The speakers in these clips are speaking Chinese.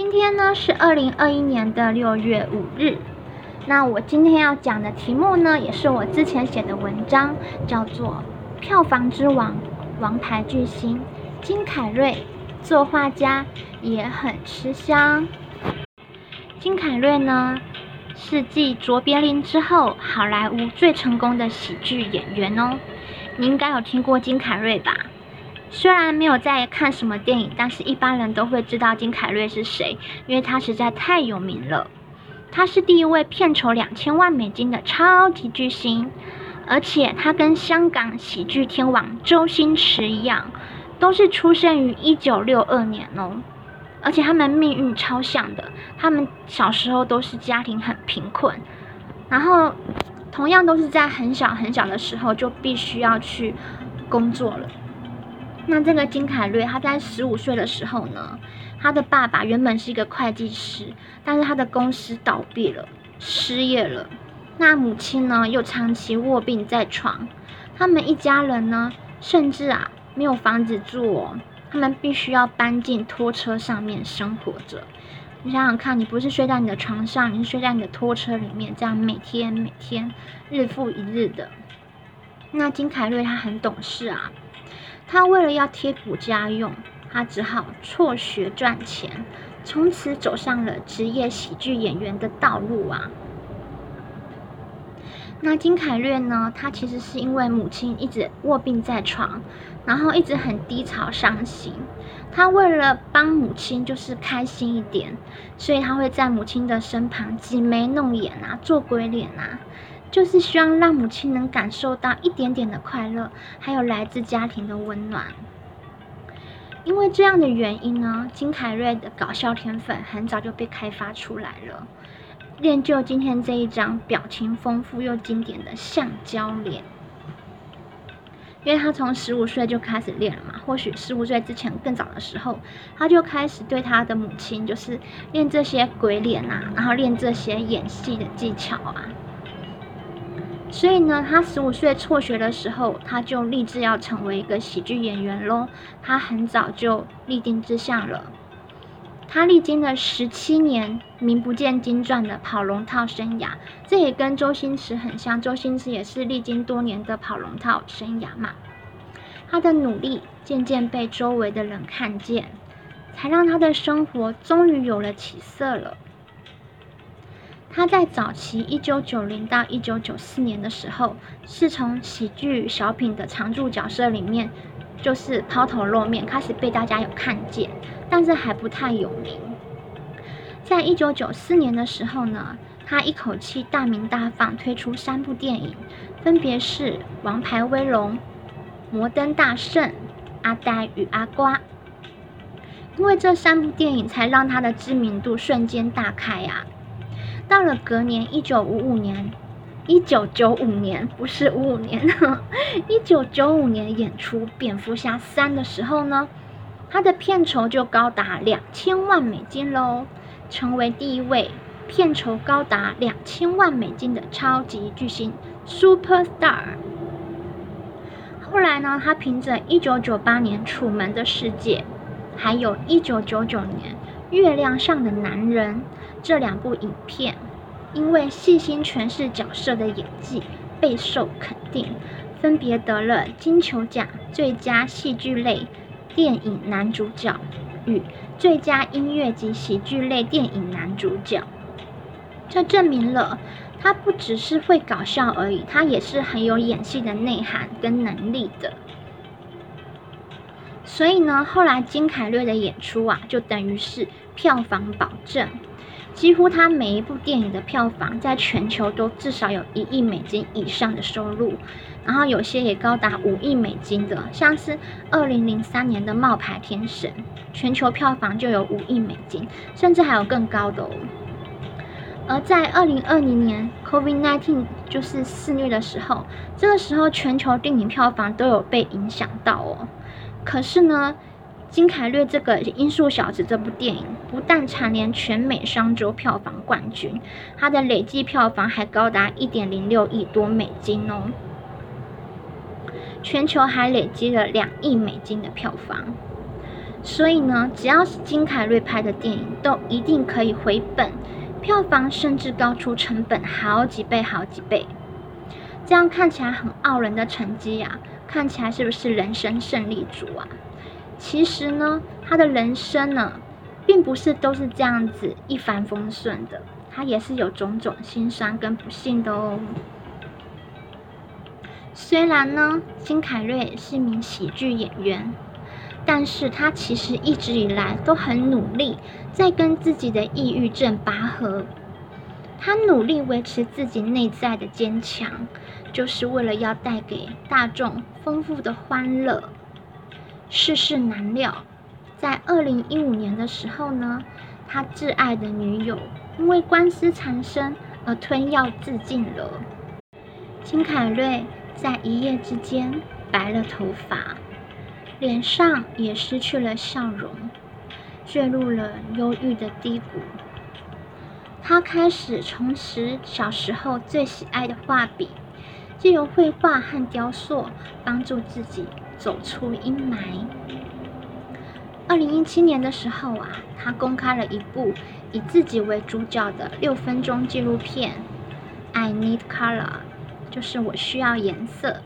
今天呢是二零二一年的六月五日。那我今天要讲的题目呢，也是我之前写的文章，叫做《票房之王》王牌巨星金凯瑞做画家也很吃香。金凯瑞呢，是继卓别林之后，好莱坞最成功的喜剧演员哦。你应该有听过金凯瑞吧？虽然没有在看什么电影，但是一般人都会知道金凯瑞是谁，因为他实在太有名了。他是第一位片酬两千万美金的超级巨星，而且他跟香港喜剧天王周星驰一样，都是出生于一九六二年哦。而且他们命运超像的，他们小时候都是家庭很贫困，然后同样都是在很小很小的时候就必须要去工作了。那这个金凯瑞，他在十五岁的时候呢，他的爸爸原本是一个会计师，但是他的公司倒闭了，失业了。那母亲呢，又长期卧病在床，他们一家人呢，甚至啊没有房子住哦，他们必须要搬进拖车上面生活着。你想想看，你不是睡在你的床上，你是睡在你的拖车里面，这样每天每天日复一日的。那金凯瑞他很懂事啊。他为了要贴补家用，他只好辍学赚钱，从此走上了职业喜剧演员的道路啊。那金凯瑞呢？他其实是因为母亲一直卧病在床，然后一直很低潮伤心。他为了帮母亲就是开心一点，所以他会在母亲的身旁挤眉弄眼啊，做鬼脸啊。就是希望让母亲能感受到一点点的快乐，还有来自家庭的温暖。因为这样的原因呢，金凯瑞的搞笑天分很早就被开发出来了，练就今天这一张表情丰富又经典的橡胶脸。因为他从十五岁就开始练了嘛，或许十五岁之前更早的时候，他就开始对他的母亲就是练这些鬼脸啊，然后练这些演戏的技巧啊。所以呢，他十五岁辍学的时候，他就立志要成为一个喜剧演员喽。他很早就立定志向了。他历经了十七年名不见经传的跑龙套生涯，这也跟周星驰很像。周星驰也是历经多年的跑龙套生涯嘛。他的努力渐渐被周围的人看见，才让他的生活终于有了起色了。他在早期一九九零到一九九四年的时候，是从喜剧小品的常驻角色里面，就是抛头露面，开始被大家有看见，但是还不太有名。在一九九四年的时候呢，他一口气大名大放，推出三部电影，分别是《王牌威龙》《摩登大圣》《阿呆与阿瓜》。因为这三部电影，才让他的知名度瞬间大开啊！到了隔年，一九五五年，一九九五年不是五五年，一九九五年演出《蝙蝠侠三》的时候呢，他的片酬就高达两千万美金喽，成为第一位片酬高达两千万美金的超级巨星 Super Star。后来呢，他凭着一九九八年《楚门的世界》，还有一九九九年《月亮上的男人》。这两部影片，因为细心诠释角色的演技备受肯定，分别得了金球奖最佳戏剧类电影男主角与最佳音乐及喜剧类电影男主角。这证明了他不只是会搞笑而已，他也是很有演戏的内涵跟能力的。所以呢，后来金凯瑞的演出啊，就等于是票房保证。几乎他每一部电影的票房在全球都至少有一亿美金以上的收入，然后有些也高达五亿美金的，像是二零零三年的《冒牌天神》，全球票房就有五亿美金，甚至还有更高的哦。而在二零二零年 COVID-19 就是肆虐的时候，这个时候全球电影票房都有被影响到哦。可是呢？金凯瑞这个《音速小子》这部电影不但蝉联全美双周票房冠军，它的累计票房还高达一点零六亿多美金哦，全球还累积了两亿美金的票房。所以呢，只要是金凯瑞拍的电影，都一定可以回本，票房甚至高出成本好几倍、好几倍。这样看起来很傲人的成绩呀，看起来是不是人生胜利组啊？其实呢，他的人生呢，并不是都是这样子一帆风顺的，他也是有种种心酸跟不幸的哦。虽然呢，金凯瑞是一名喜剧演员。但是他其实一直以来都很努力，在跟自己的抑郁症拔河。他努力维持自己内在的坚强，就是为了要带给大众丰富的欢乐。世事难料，在二零一五年的时候呢，他挚爱的女友因为官司缠身而吞药自尽了。金凯瑞在一夜之间白了头发。脸上也失去了笑容，坠入了忧郁的低谷。他开始重拾小时候最喜爱的画笔，借由绘画和雕塑帮助自己走出阴霾。二零一七年的时候啊，他公开了一部以自己为主角的六分钟纪录片《I Need Color》，就是我需要颜色。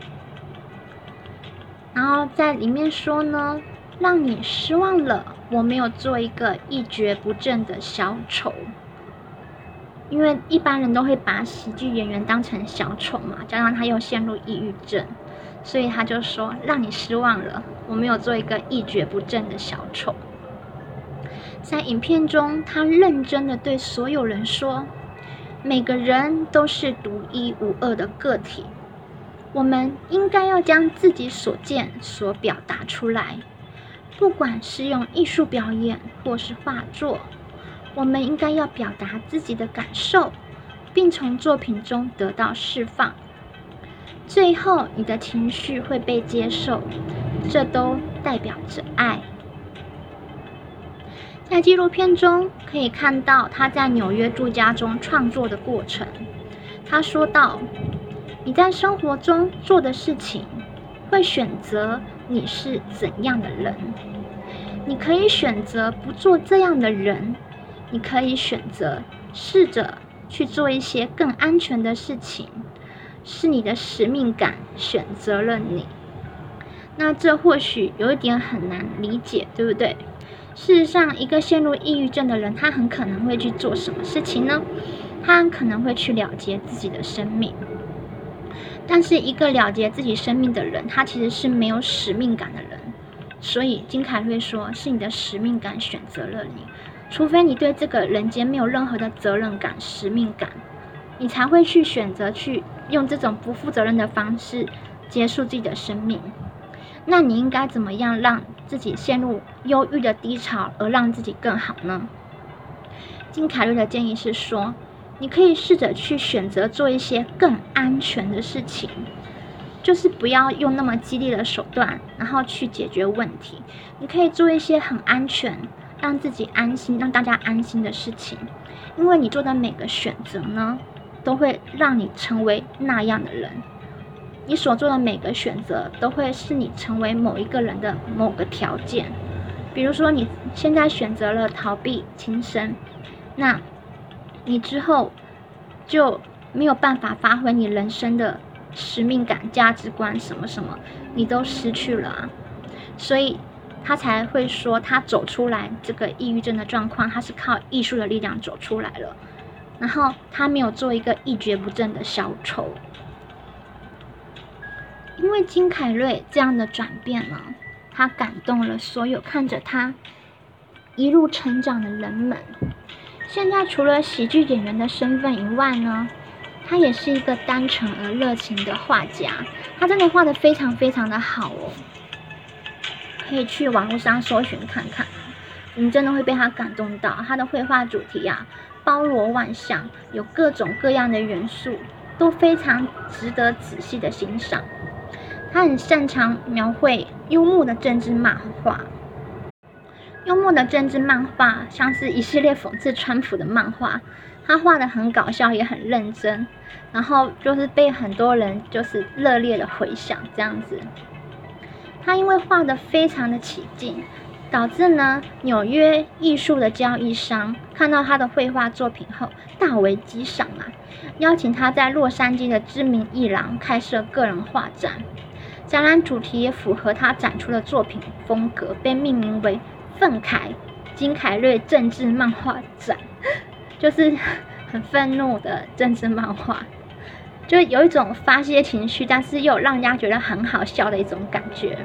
然后在里面说呢，让你失望了，我没有做一个一蹶不振的小丑，因为一般人都会把喜剧演员当成小丑嘛，加上他又陷入抑郁症，所以他就说让你失望了，我没有做一个一蹶不振的小丑。在影片中，他认真的对所有人说，每个人都是独一无二的个体。我们应该要将自己所见所表达出来，不管是用艺术表演或是画作，我们应该要表达自己的感受，并从作品中得到释放。最后，你的情绪会被接受，这都代表着爱。在纪录片中可以看到他在纽约住家中创作的过程。他说道。你在生活中做的事情，会选择你是怎样的人。你可以选择不做这样的人，你可以选择试着去做一些更安全的事情。是你的使命感选择了你。那这或许有一点很难理解，对不对？事实上，一个陷入抑郁症的人，他很可能会去做什么事情呢？他很可能会去了结自己的生命。但是一个了结自己生命的人，他其实是没有使命感的人。所以金凯瑞说，是你的使命感选择了你，除非你对这个人间没有任何的责任感、使命感，你才会去选择去用这种不负责任的方式结束自己的生命。那你应该怎么样让自己陷入忧郁的低潮，而让自己更好呢？金凯瑞的建议是说。你可以试着去选择做一些更安全的事情，就是不要用那么激烈的手段，然后去解决问题。你可以做一些很安全、让自己安心、让大家安心的事情，因为你做的每个选择呢，都会让你成为那样的人。你所做的每个选择，都会是你成为某一个人的某个条件。比如说，你现在选择了逃避轻生，那。你之后就没有办法发挥你人生的使命感、价值观什么什么，你都失去了啊！所以他才会说，他走出来这个抑郁症的状况，他是靠艺术的力量走出来了。然后他没有做一个一蹶不振的小丑，因为金凯瑞这样的转变呢，他感动了所有看着他一路成长的人们。现在除了喜剧演员的身份以外呢，他也是一个单纯而热情的画家。他真的画的非常非常的好哦，可以去网络上搜寻看看，你真的会被他感动到。他的绘画主题啊，包罗万象，有各种各样的元素，都非常值得仔细的欣赏。他很擅长描绘幽默的政治漫画。幽默的政治漫画，像是一系列讽刺川普的漫画，他画的很搞笑，也很认真，然后就是被很多人就是热烈的回响这样子。他因为画的非常的起劲，导致呢纽约艺术的交易商看到他的绘画作品后大为激赏啊，邀请他在洛杉矶的知名艺廊开设个人画展，展览主题也符合他展出的作品风格，被命名为“愤慨金凯瑞政治漫画展”，就是很愤怒的政治漫画，就有一种发泄情绪，但是又让人家觉得很好笑的一种感觉。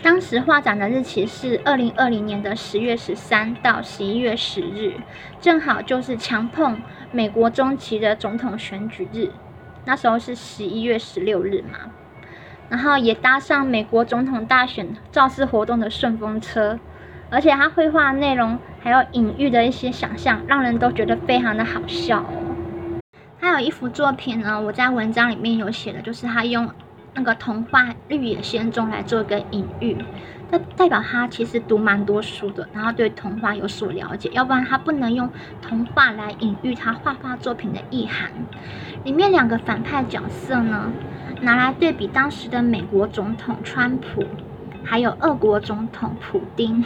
当时画展的日期是二零二零年的十月十三到十一月十日，正好就是强碰美国中期的总统选举日，那时候是十一月十六日嘛，然后也搭上美国总统大选造势活动的顺风车，而且他绘画内容还有隐喻的一些想象，让人都觉得非常的好笑哦。还有一幅作品呢，我在文章里面有写的，就是他用。那个童话《绿野仙踪》来做一个隐喻，那代表他其实读蛮多书的，然后对童话有所了解，要不然他不能用童话来隐喻他画画作品的意涵。里面两个反派角色呢，拿来对比当时的美国总统川普，还有俄国总统普丁。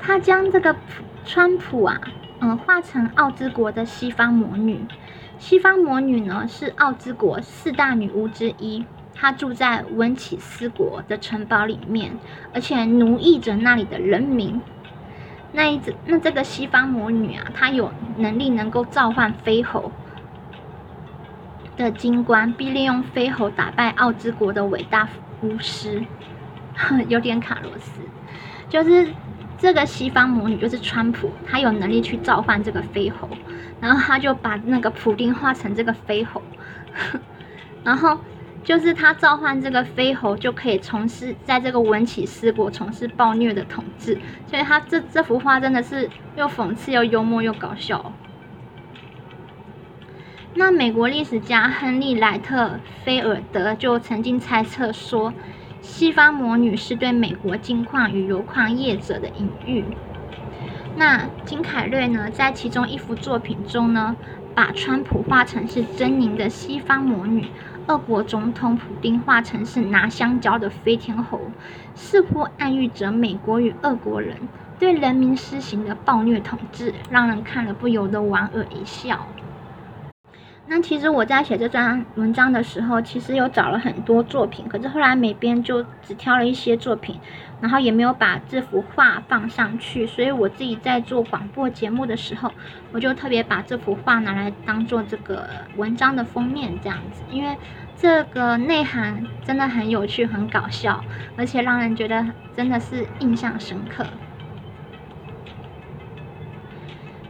他将这个川普啊，嗯，画成奥兹国的西方魔女。西方魔女呢，是奥兹国四大女巫之一。他住在温起斯国的城堡里面，而且奴役着那里的人民。那一只那这个西方魔女啊，她有能力能够召唤飞猴的金冠，并利用飞猴打败奥兹国的伟大巫师，有点卡罗斯。就是这个西方魔女，就是川普，她有能力去召唤这个飞猴，然后他就把那个普丁化成这个飞猴，然后。就是他召唤这个飞猴，就可以从事在这个文起斯国从事暴虐的统治，所以他这这幅画真的是又讽刺又幽默又搞笑。那美国历史家亨利莱特菲尔德就曾经猜测说，西方魔女是对美国金矿与油矿业者的隐喻。那金凯瑞呢，在其中一幅作品中呢，把川普画成是狰狞的西方魔女。俄国总统普丁化成是拿香蕉的飞天猴，似乎暗喻着美国与俄国人对人民施行的暴虐统治，让人看了不由得莞尔一笑。那其实我在写这张文章的时候，其实有找了很多作品，可是后来美编就只挑了一些作品，然后也没有把这幅画放上去，所以我自己在做广播节目的时候，我就特别把这幅画拿来当做这个文章的封面这样子，因为这个内涵真的很有趣、很搞笑，而且让人觉得真的是印象深刻。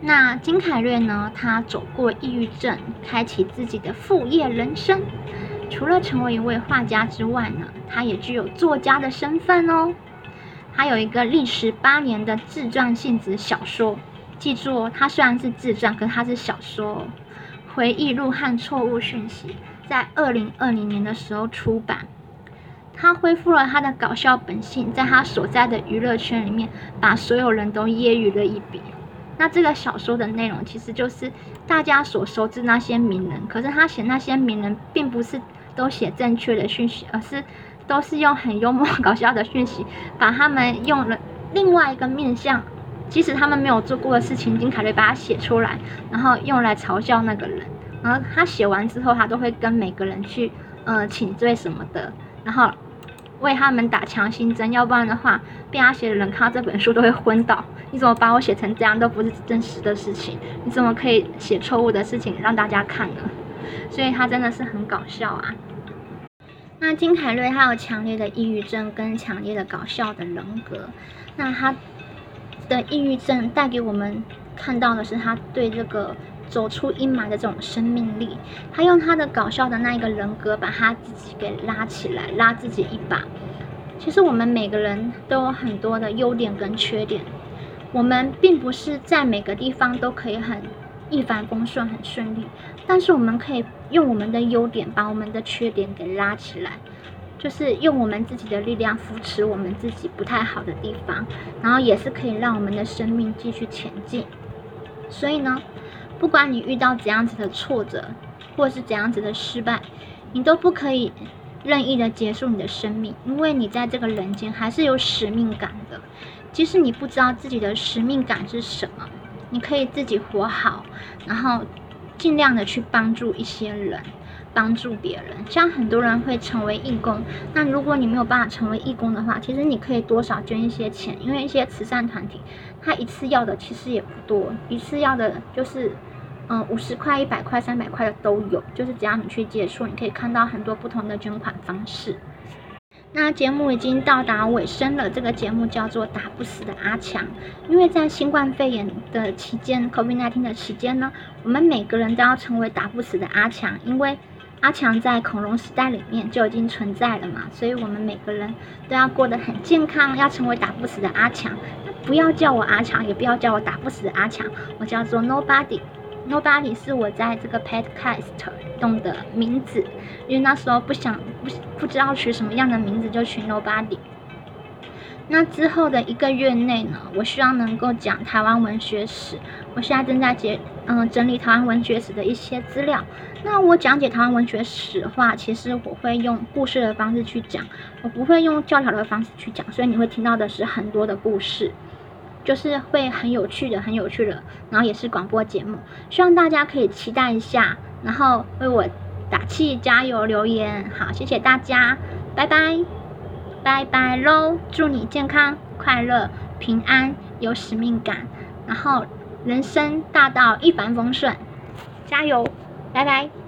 那金凯瑞呢？他走过抑郁症，开启自己的副业人生。除了成为一位画家之外呢，他也具有作家的身份哦。他有一个历时八年的自传性质小说，记住哦，他虽然是自传，可是他是小说。回忆录和错误讯息在二零二零年的时候出版。他恢复了他的搞笑本性，在他所在的娱乐圈里面，把所有人都揶揄了一笔。那这个小说的内容其实就是大家所熟知那些名人，可是他写那些名人并不是都写正确的讯息，而是都是用很幽默 搞笑的讯息，把他们用了另外一个面相，即使他们没有做过的事情，金凯瑞把它写出来，然后用来嘲笑那个人。然后他写完之后，他都会跟每个人去呃请罪什么的，然后。为他们打强心针，要不然的话，被他写的人看到这本书都会昏倒。你怎么把我写成这样，都不是真实的事情？你怎么可以写错误的事情让大家看呢？所以他真的是很搞笑啊。那金凯瑞他有强烈的抑郁症跟强烈的搞笑的人格。那他的抑郁症带给我们看到的是他对这个。走出阴霾的这种生命力，他用他的搞笑的那一个人格，把他自己给拉起来，拉自己一把。其实我们每个人都有很多的优点跟缺点，我们并不是在每个地方都可以很一帆风顺、很顺利，但是我们可以用我们的优点，把我们的缺点给拉起来，就是用我们自己的力量扶持我们自己不太好的地方，然后也是可以让我们的生命继续前进。所以呢。不管你遇到怎样子的挫折，或是怎样子的失败，你都不可以任意的结束你的生命，因为你在这个人间还是有使命感的。即使你不知道自己的使命感是什么，你可以自己活好，然后尽量的去帮助一些人，帮助别人。像很多人会成为义工，那如果你没有办法成为义工的话，其实你可以多少捐一些钱，因为一些慈善团体，他一次要的其实也不多，一次要的就是。嗯，五十块、一百块、三百块的都有，就是只要你去接触，你可以看到很多不同的捐款方式。那节目已经到达尾声了，这个节目叫做《打不死的阿强》，因为在新冠肺炎的期间，COVID-19 的期间呢，我们每个人都要成为打不死的阿强，因为阿强在恐龙时代里面就已经存在了嘛，所以我们每个人都要过得很健康，要成为打不死的阿强。不要叫我阿强，也不要叫我打不死的阿强，我叫做 Nobody。Nobody 是我在这个 podcast 用的名字，因为那时候不想不不知道取什么样的名字，就取 Nobody。那之后的一个月内呢，我希望能够讲台湾文学史。我现在正在解嗯整理台湾文学史的一些资料。那我讲解台湾文学史的话，其实我会用故事的方式去讲，我不会用教条的方式去讲，所以你会听到的是很多的故事。就是会很有趣的，很有趣的，然后也是广播节目，希望大家可以期待一下，然后为我打气加油留言，好，谢谢大家，拜拜，拜拜喽，祝你健康快乐平安有使命感，然后人生大道一帆风顺，加油，拜拜。